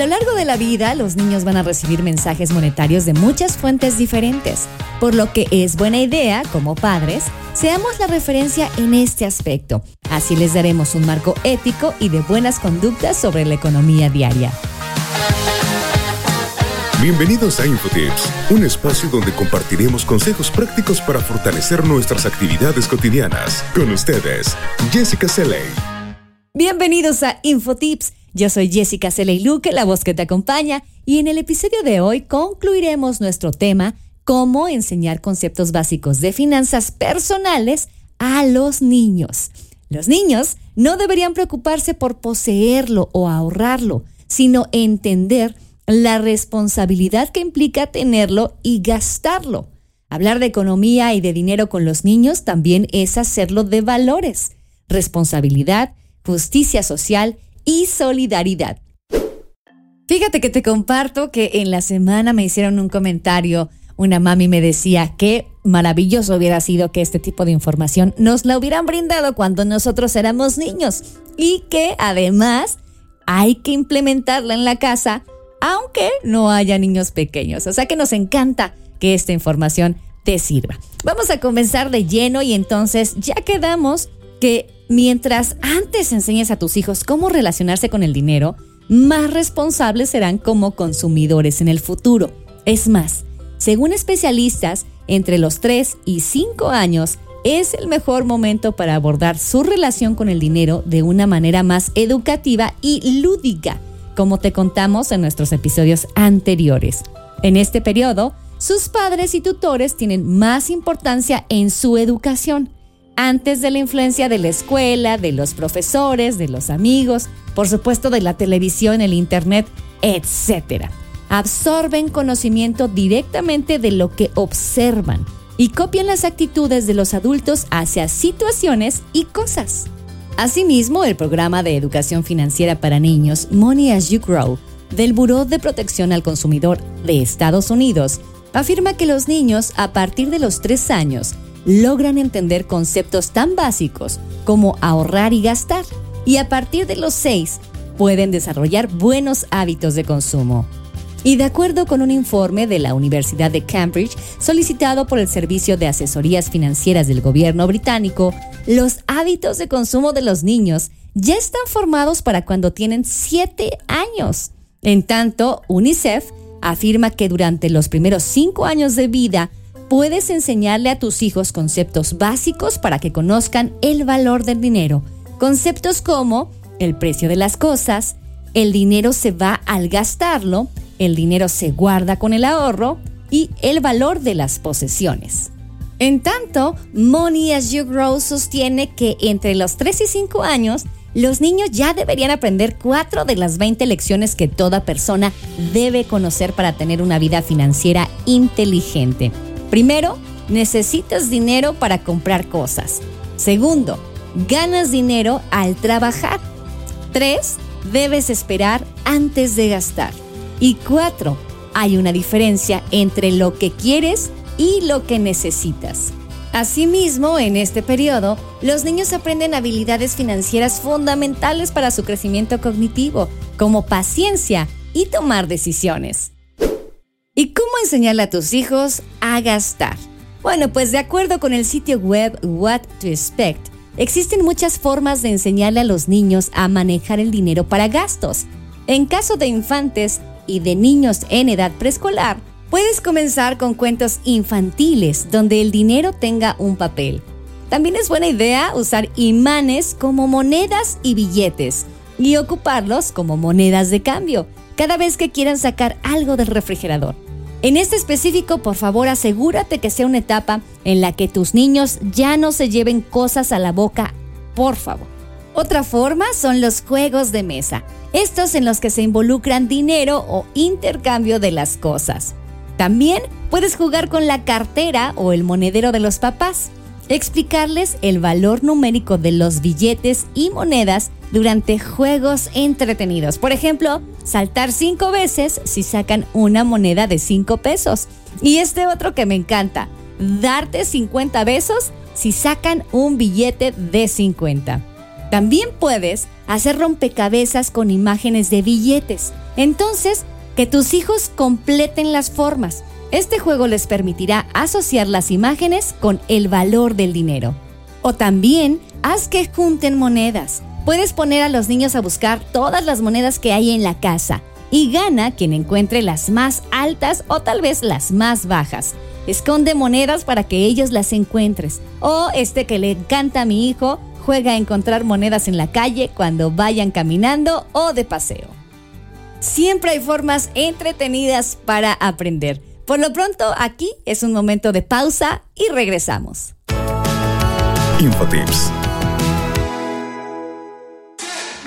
lo largo de la vida, los niños van a recibir mensajes monetarios de muchas fuentes diferentes, por lo que es buena idea, como padres, seamos la referencia en este aspecto. Así les daremos un marco ético y de buenas conductas sobre la economía diaria. Bienvenidos a Infotips, un espacio donde compartiremos consejos prácticos para fortalecer nuestras actividades cotidianas. Con ustedes, Jessica Seley. Bienvenidos a Infotips. Yo soy Jessica Seley Luque, la voz que te acompaña, y en el episodio de hoy concluiremos nuestro tema, cómo enseñar conceptos básicos de finanzas personales a los niños. Los niños no deberían preocuparse por poseerlo o ahorrarlo, sino entender la responsabilidad que implica tenerlo y gastarlo. Hablar de economía y de dinero con los niños también es hacerlo de valores, responsabilidad, justicia social y solidaridad. Fíjate que te comparto que en la semana me hicieron un comentario, una mami me decía que maravilloso hubiera sido que este tipo de información nos la hubieran brindado cuando nosotros éramos niños y que además hay que implementarla en la casa aunque no haya niños pequeños. O sea que nos encanta que esta información te sirva. Vamos a comenzar de lleno y entonces ya quedamos que mientras antes enseñes a tus hijos cómo relacionarse con el dinero, más responsables serán como consumidores en el futuro. Es más, según especialistas, entre los 3 y 5 años es el mejor momento para abordar su relación con el dinero de una manera más educativa y lúdica como te contamos en nuestros episodios anteriores. En este periodo, sus padres y tutores tienen más importancia en su educación, antes de la influencia de la escuela, de los profesores, de los amigos, por supuesto de la televisión, el internet, etc. Absorben conocimiento directamente de lo que observan y copian las actitudes de los adultos hacia situaciones y cosas. Asimismo, el programa de educación financiera para niños Money as You Grow del Buró de Protección al Consumidor de Estados Unidos afirma que los niños a partir de los 3 años logran entender conceptos tan básicos como ahorrar y gastar y a partir de los 6 pueden desarrollar buenos hábitos de consumo. Y de acuerdo con un informe de la Universidad de Cambridge solicitado por el Servicio de Asesorías Financieras del Gobierno británico, los hábitos de consumo de los niños ya están formados para cuando tienen 7 años. En tanto, UNICEF afirma que durante los primeros 5 años de vida puedes enseñarle a tus hijos conceptos básicos para que conozcan el valor del dinero. Conceptos como el precio de las cosas, el dinero se va al gastarlo, el dinero se guarda con el ahorro y el valor de las posesiones. En tanto, Money as You Grow sostiene que entre los 3 y 5 años, los niños ya deberían aprender 4 de las 20 lecciones que toda persona debe conocer para tener una vida financiera inteligente. Primero, necesitas dinero para comprar cosas. Segundo, ganas dinero al trabajar. 3. Debes esperar antes de gastar. Y cuatro, hay una diferencia entre lo que quieres y lo que necesitas. Asimismo, en este periodo, los niños aprenden habilidades financieras fundamentales para su crecimiento cognitivo, como paciencia y tomar decisiones. ¿Y cómo enseñarle a tus hijos a gastar? Bueno, pues de acuerdo con el sitio web What to Expect, existen muchas formas de enseñarle a los niños a manejar el dinero para gastos. En caso de infantes, y de niños en edad preescolar, puedes comenzar con cuentos infantiles donde el dinero tenga un papel. También es buena idea usar imanes como monedas y billetes y ocuparlos como monedas de cambio cada vez que quieran sacar algo del refrigerador. En este específico, por favor, asegúrate que sea una etapa en la que tus niños ya no se lleven cosas a la boca, por favor. Otra forma son los juegos de mesa, estos en los que se involucran dinero o intercambio de las cosas. También puedes jugar con la cartera o el monedero de los papás, explicarles el valor numérico de los billetes y monedas durante juegos entretenidos. Por ejemplo, saltar cinco veces si sacan una moneda de cinco pesos. Y este otro que me encanta, darte 50 besos si sacan un billete de 50. También puedes hacer rompecabezas con imágenes de billetes. Entonces, que tus hijos completen las formas. Este juego les permitirá asociar las imágenes con el valor del dinero. O también, haz que junten monedas. Puedes poner a los niños a buscar todas las monedas que hay en la casa y gana quien encuentre las más altas o tal vez las más bajas. Esconde monedas para que ellos las encuentres. O este que le encanta a mi hijo, juega a encontrar monedas en la calle cuando vayan caminando o de paseo. Siempre hay formas entretenidas para aprender. Por lo pronto, aquí es un momento de pausa y regresamos. Infotips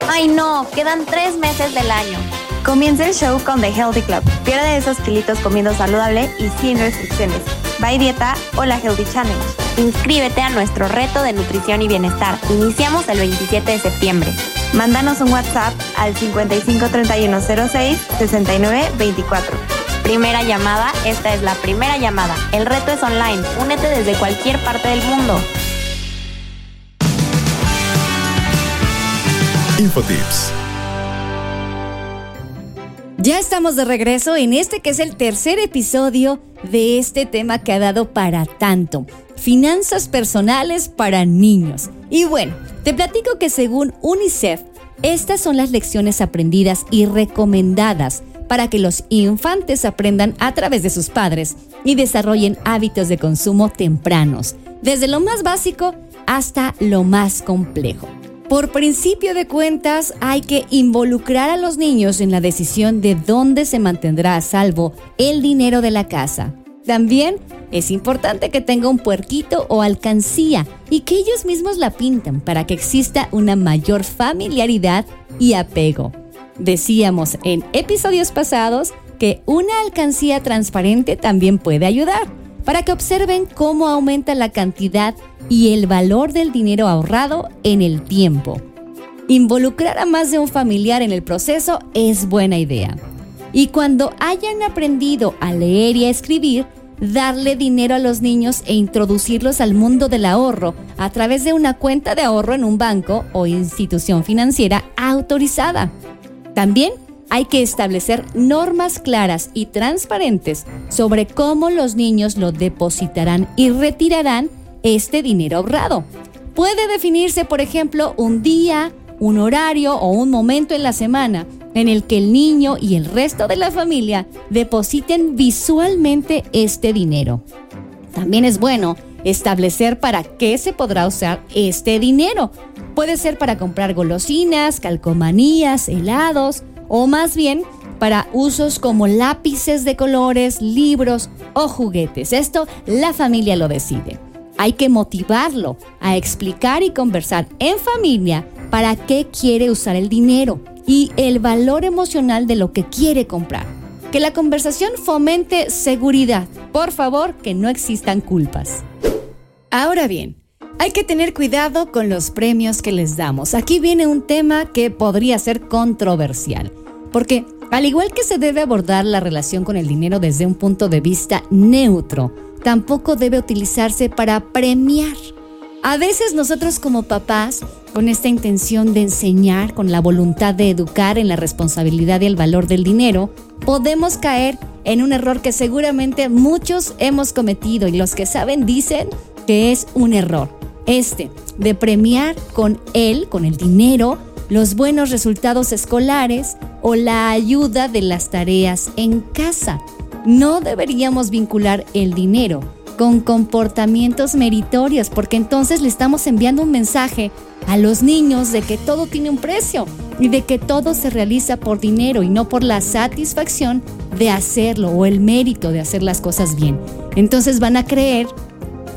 Ay no, quedan tres meses del año. Comienza el show con The Healthy Club. Pierde esos kilitos comiendo saludable y sin restricciones. Bye Dieta o la Healthy Challenge. Inscríbete a nuestro reto de nutrición y bienestar. Iniciamos el 27 de septiembre. Mándanos un WhatsApp al 553106 6924. Primera llamada, esta es la primera llamada. El reto es online. Únete desde cualquier parte del mundo. Infotips. Ya estamos de regreso en este que es el tercer episodio de este tema que ha dado para tanto. Finanzas personales para niños. Y bueno, te platico que según UNICEF, estas son las lecciones aprendidas y recomendadas para que los infantes aprendan a través de sus padres y desarrollen hábitos de consumo tempranos, desde lo más básico hasta lo más complejo. Por principio de cuentas, hay que involucrar a los niños en la decisión de dónde se mantendrá a salvo el dinero de la casa. También es importante que tenga un puerquito o alcancía y que ellos mismos la pintan para que exista una mayor familiaridad y apego. Decíamos en episodios pasados que una alcancía transparente también puede ayudar para que observen cómo aumenta la cantidad y el valor del dinero ahorrado en el tiempo. Involucrar a más de un familiar en el proceso es buena idea. Y cuando hayan aprendido a leer y a escribir, darle dinero a los niños e introducirlos al mundo del ahorro a través de una cuenta de ahorro en un banco o institución financiera autorizada. También hay que establecer normas claras y transparentes sobre cómo los niños lo depositarán y retirarán este dinero ahorrado. Puede definirse, por ejemplo, un día, un horario o un momento en la semana en el que el niño y el resto de la familia depositen visualmente este dinero. También es bueno establecer para qué se podrá usar este dinero. Puede ser para comprar golosinas, calcomanías, helados o más bien para usos como lápices de colores, libros o juguetes. Esto la familia lo decide. Hay que motivarlo a explicar y conversar en familia para qué quiere usar el dinero y el valor emocional de lo que quiere comprar. Que la conversación fomente seguridad. Por favor, que no existan culpas. Ahora bien, hay que tener cuidado con los premios que les damos. Aquí viene un tema que podría ser controversial, porque al igual que se debe abordar la relación con el dinero desde un punto de vista neutro, tampoco debe utilizarse para premiar. A veces nosotros como papás con esta intención de enseñar, con la voluntad de educar en la responsabilidad y el valor del dinero, podemos caer en un error que seguramente muchos hemos cometido y los que saben dicen que es un error. Este, de premiar con él, con el dinero, los buenos resultados escolares o la ayuda de las tareas en casa. No deberíamos vincular el dinero con comportamientos meritorios, porque entonces le estamos enviando un mensaje a los niños de que todo tiene un precio y de que todo se realiza por dinero y no por la satisfacción de hacerlo o el mérito de hacer las cosas bien. Entonces van a creer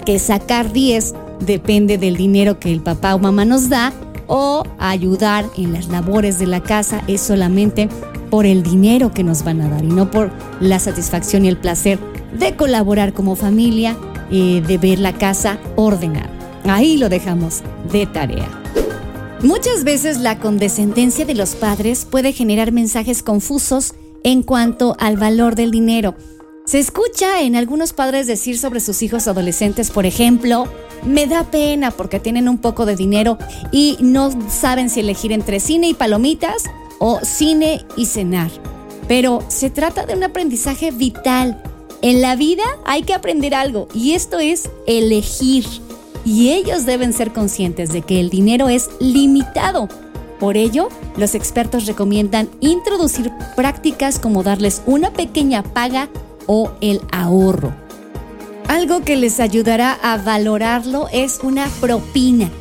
que sacar 10 depende del dinero que el papá o mamá nos da o ayudar en las labores de la casa es solamente por el dinero que nos van a dar y no por la satisfacción y el placer de colaborar como familia y de ver la casa ordenada. Ahí lo dejamos de tarea. Muchas veces la condescendencia de los padres puede generar mensajes confusos en cuanto al valor del dinero. Se escucha en algunos padres decir sobre sus hijos adolescentes, por ejemplo, me da pena porque tienen un poco de dinero y no saben si elegir entre cine y palomitas o cine y cenar. Pero se trata de un aprendizaje vital en la vida hay que aprender algo y esto es elegir. Y ellos deben ser conscientes de que el dinero es limitado. Por ello, los expertos recomiendan introducir prácticas como darles una pequeña paga o el ahorro. Algo que les ayudará a valorarlo es una propina.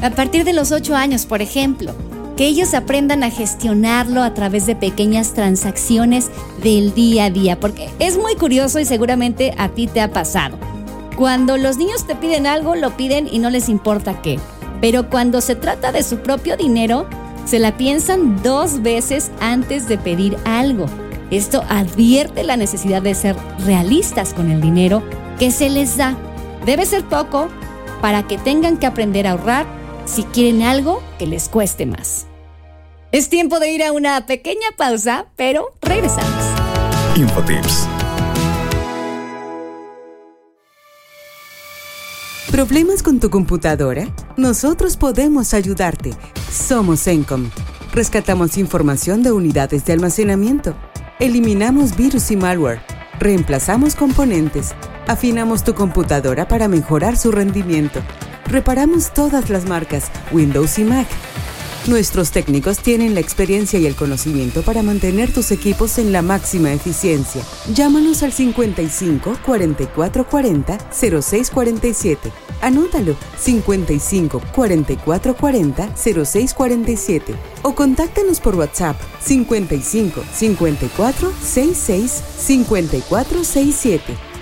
A partir de los 8 años, por ejemplo, que ellos aprendan a gestionarlo a través de pequeñas transacciones del día a día, porque es muy curioso y seguramente a ti te ha pasado. Cuando los niños te piden algo, lo piden y no les importa qué, pero cuando se trata de su propio dinero, se la piensan dos veces antes de pedir algo. Esto advierte la necesidad de ser realistas con el dinero que se les da. Debe ser poco para que tengan que aprender a ahorrar si quieren algo que les cueste más. Es tiempo de ir a una pequeña pausa, pero regresamos. Infotips. ¿Problemas con tu computadora? Nosotros podemos ayudarte. Somos Encom. Rescatamos información de unidades de almacenamiento. Eliminamos virus y malware. Reemplazamos componentes. Afinamos tu computadora para mejorar su rendimiento Reparamos todas las marcas, Windows y Mac. Nuestros técnicos tienen la experiencia y el conocimiento para mantener tus equipos en la máxima eficiencia. Llámanos al 55 44 40 06 47. Anótalo 55 44 40 06 47 o contáctanos por WhatsApp 55 54 66 54 67.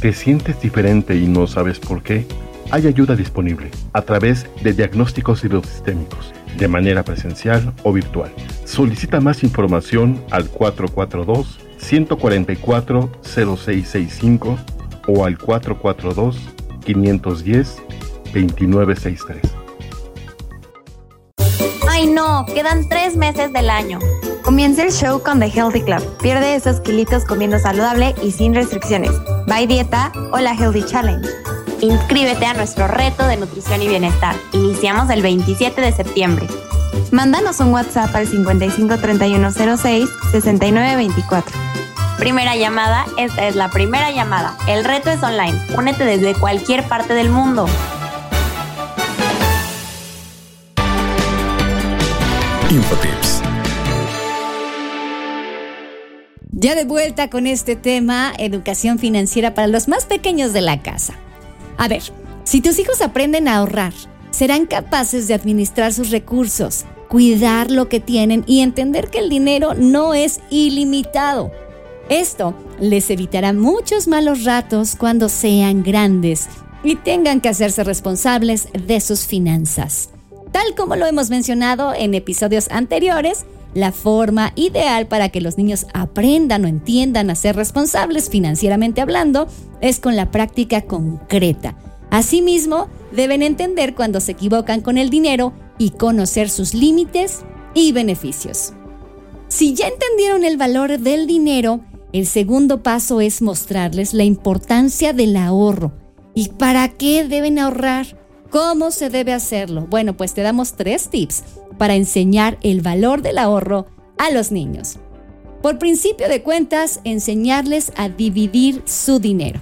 ¿Te sientes diferente y no sabes por qué? Hay ayuda disponible a través de diagnósticos hidrosistémicos, de manera presencial o virtual. Solicita más información al 442-144-0665 o al 442-510-2963. Ay no, quedan tres meses del año. Comienza el show con The Healthy Club. Pierde esos kilitos comiendo saludable y sin restricciones. Bye Dieta o la Healthy Challenge. Inscríbete a nuestro reto de nutrición y bienestar. Iniciamos el 27 de septiembre. Mándanos un WhatsApp al 553106 6924. Primera llamada, esta es la primera llamada. El reto es online. Únete desde cualquier parte del mundo. Infotips. Ya de vuelta con este tema, educación financiera para los más pequeños de la casa. A ver, si tus hijos aprenden a ahorrar, serán capaces de administrar sus recursos, cuidar lo que tienen y entender que el dinero no es ilimitado. Esto les evitará muchos malos ratos cuando sean grandes y tengan que hacerse responsables de sus finanzas. Tal como lo hemos mencionado en episodios anteriores, la forma ideal para que los niños aprendan o entiendan a ser responsables financieramente hablando es con la práctica concreta. Asimismo, deben entender cuando se equivocan con el dinero y conocer sus límites y beneficios. Si ya entendieron el valor del dinero, el segundo paso es mostrarles la importancia del ahorro y para qué deben ahorrar. ¿Cómo se debe hacerlo? Bueno, pues te damos tres tips para enseñar el valor del ahorro a los niños. Por principio de cuentas, enseñarles a dividir su dinero.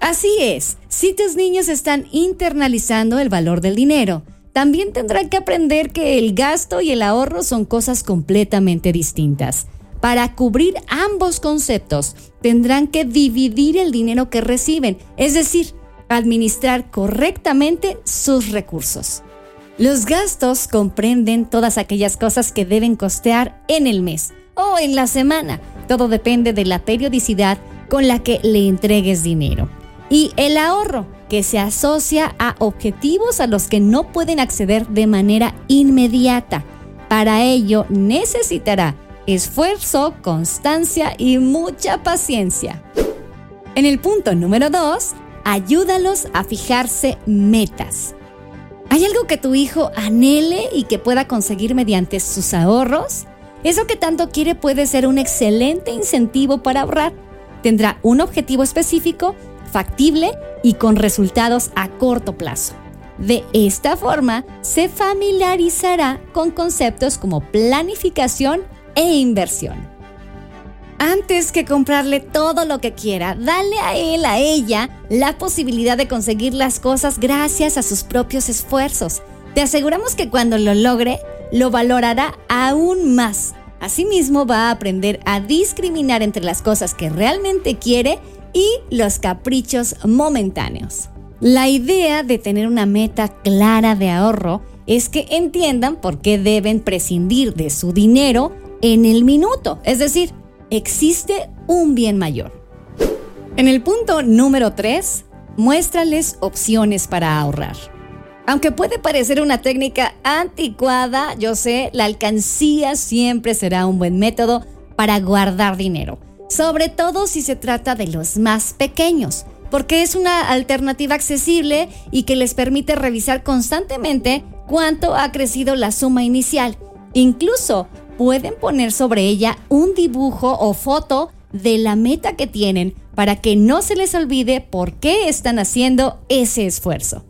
Así es, si tus niños están internalizando el valor del dinero, también tendrán que aprender que el gasto y el ahorro son cosas completamente distintas. Para cubrir ambos conceptos, tendrán que dividir el dinero que reciben, es decir, administrar correctamente sus recursos. Los gastos comprenden todas aquellas cosas que deben costear en el mes o en la semana. Todo depende de la periodicidad con la que le entregues dinero. Y el ahorro, que se asocia a objetivos a los que no pueden acceder de manera inmediata. Para ello necesitará esfuerzo, constancia y mucha paciencia. En el punto número 2, ayúdalos a fijarse metas. ¿Hay algo que tu hijo anhele y que pueda conseguir mediante sus ahorros? Eso que tanto quiere puede ser un excelente incentivo para ahorrar. Tendrá un objetivo específico, factible y con resultados a corto plazo. De esta forma, se familiarizará con conceptos como planificación e inversión antes que comprarle todo lo que quiera, dale a él, a ella, la posibilidad de conseguir las cosas gracias a sus propios esfuerzos. Te aseguramos que cuando lo logre, lo valorará aún más. Asimismo, va a aprender a discriminar entre las cosas que realmente quiere y los caprichos momentáneos. La idea de tener una meta clara de ahorro es que entiendan por qué deben prescindir de su dinero en el minuto. Es decir, existe un bien mayor. En el punto número 3, muéstrales opciones para ahorrar. Aunque puede parecer una técnica anticuada, yo sé, la alcancía siempre será un buen método para guardar dinero, sobre todo si se trata de los más pequeños, porque es una alternativa accesible y que les permite revisar constantemente cuánto ha crecido la suma inicial. Incluso pueden poner sobre ella un dibujo o foto de la meta que tienen para que no se les olvide por qué están haciendo ese esfuerzo.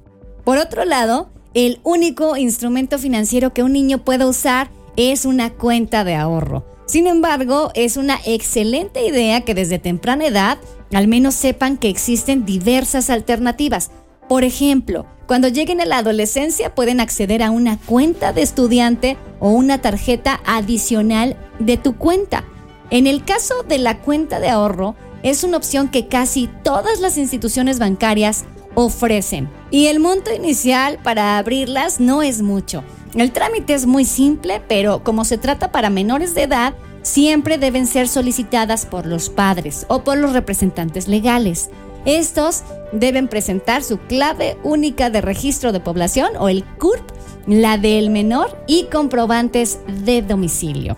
Por otro lado, el único instrumento financiero que un niño puede usar es una cuenta de ahorro. Sin embargo, es una excelente idea que desde temprana edad al menos sepan que existen diversas alternativas. Por ejemplo, cuando lleguen a la adolescencia pueden acceder a una cuenta de estudiante o una tarjeta adicional de tu cuenta. En el caso de la cuenta de ahorro, es una opción que casi todas las instituciones bancarias ofrecen. Y el monto inicial para abrirlas no es mucho. El trámite es muy simple, pero como se trata para menores de edad, siempre deben ser solicitadas por los padres o por los representantes legales. Estos deben presentar su clave única de registro de población o el CURP, la del menor y comprobantes de domicilio.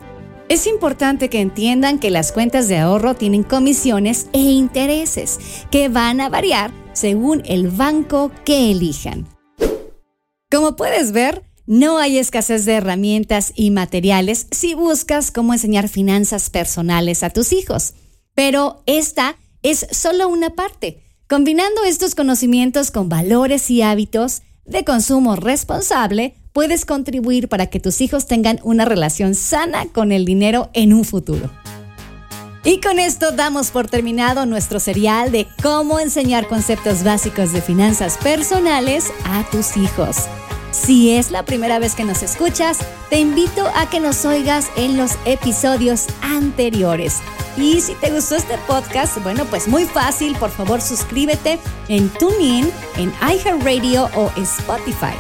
Es importante que entiendan que las cuentas de ahorro tienen comisiones e intereses que van a variar según el banco que elijan. Como puedes ver, no hay escasez de herramientas y materiales si buscas cómo enseñar finanzas personales a tus hijos. Pero esta es solo una parte. Combinando estos conocimientos con valores y hábitos de consumo responsable, puedes contribuir para que tus hijos tengan una relación sana con el dinero en un futuro. Y con esto damos por terminado nuestro serial de cómo enseñar conceptos básicos de finanzas personales a tus hijos. Si es la primera vez que nos escuchas, te invito a que nos oigas en los episodios anteriores. Y si te gustó este podcast, bueno, pues muy fácil, por favor suscríbete en TuneIn, en iHeartRadio o Spotify.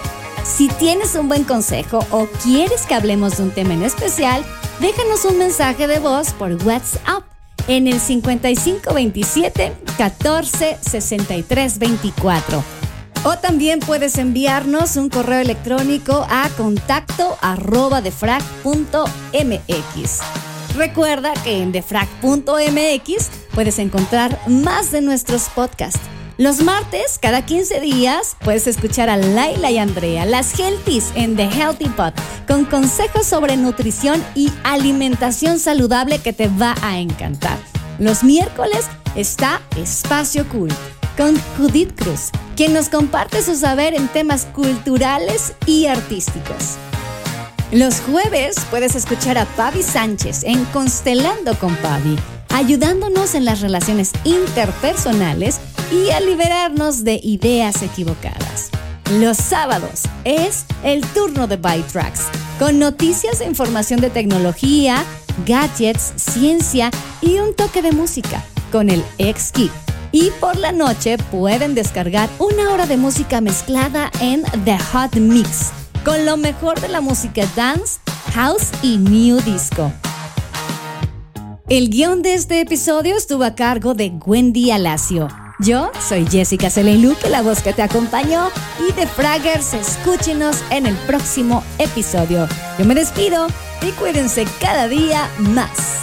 Si tienes un buen consejo o quieres que hablemos de un tema en especial, déjanos un mensaje de voz por WhatsApp en el 5527 14 63 24. O también puedes enviarnos un correo electrónico a contacto arroba. Recuerda que en defrag.mx puedes encontrar más de nuestros podcasts los martes, cada 15 días, puedes escuchar a Laila y Andrea, las Healthies en The Healthy Pot, con consejos sobre nutrición y alimentación saludable que te va a encantar. Los miércoles está Espacio Cool con Judith Cruz, quien nos comparte su saber en temas culturales y artísticos. Los jueves puedes escuchar a Pavi Sánchez en Constelando con Pavi, ayudándonos en las relaciones interpersonales y a liberarnos de ideas equivocadas. Los sábados es el turno de Tracks, con noticias e información de tecnología, gadgets, ciencia y un toque de música con el X Kit. Y por la noche pueden descargar una hora de música mezclada en The Hot Mix, con lo mejor de la música dance, house y new disco. El guion de este episodio estuvo a cargo de Wendy Alacio. Yo soy Jessica Celeiluque, la voz que te acompañó, y de Fraggers, escúchenos en el próximo episodio. Yo me despido y cuídense cada día más.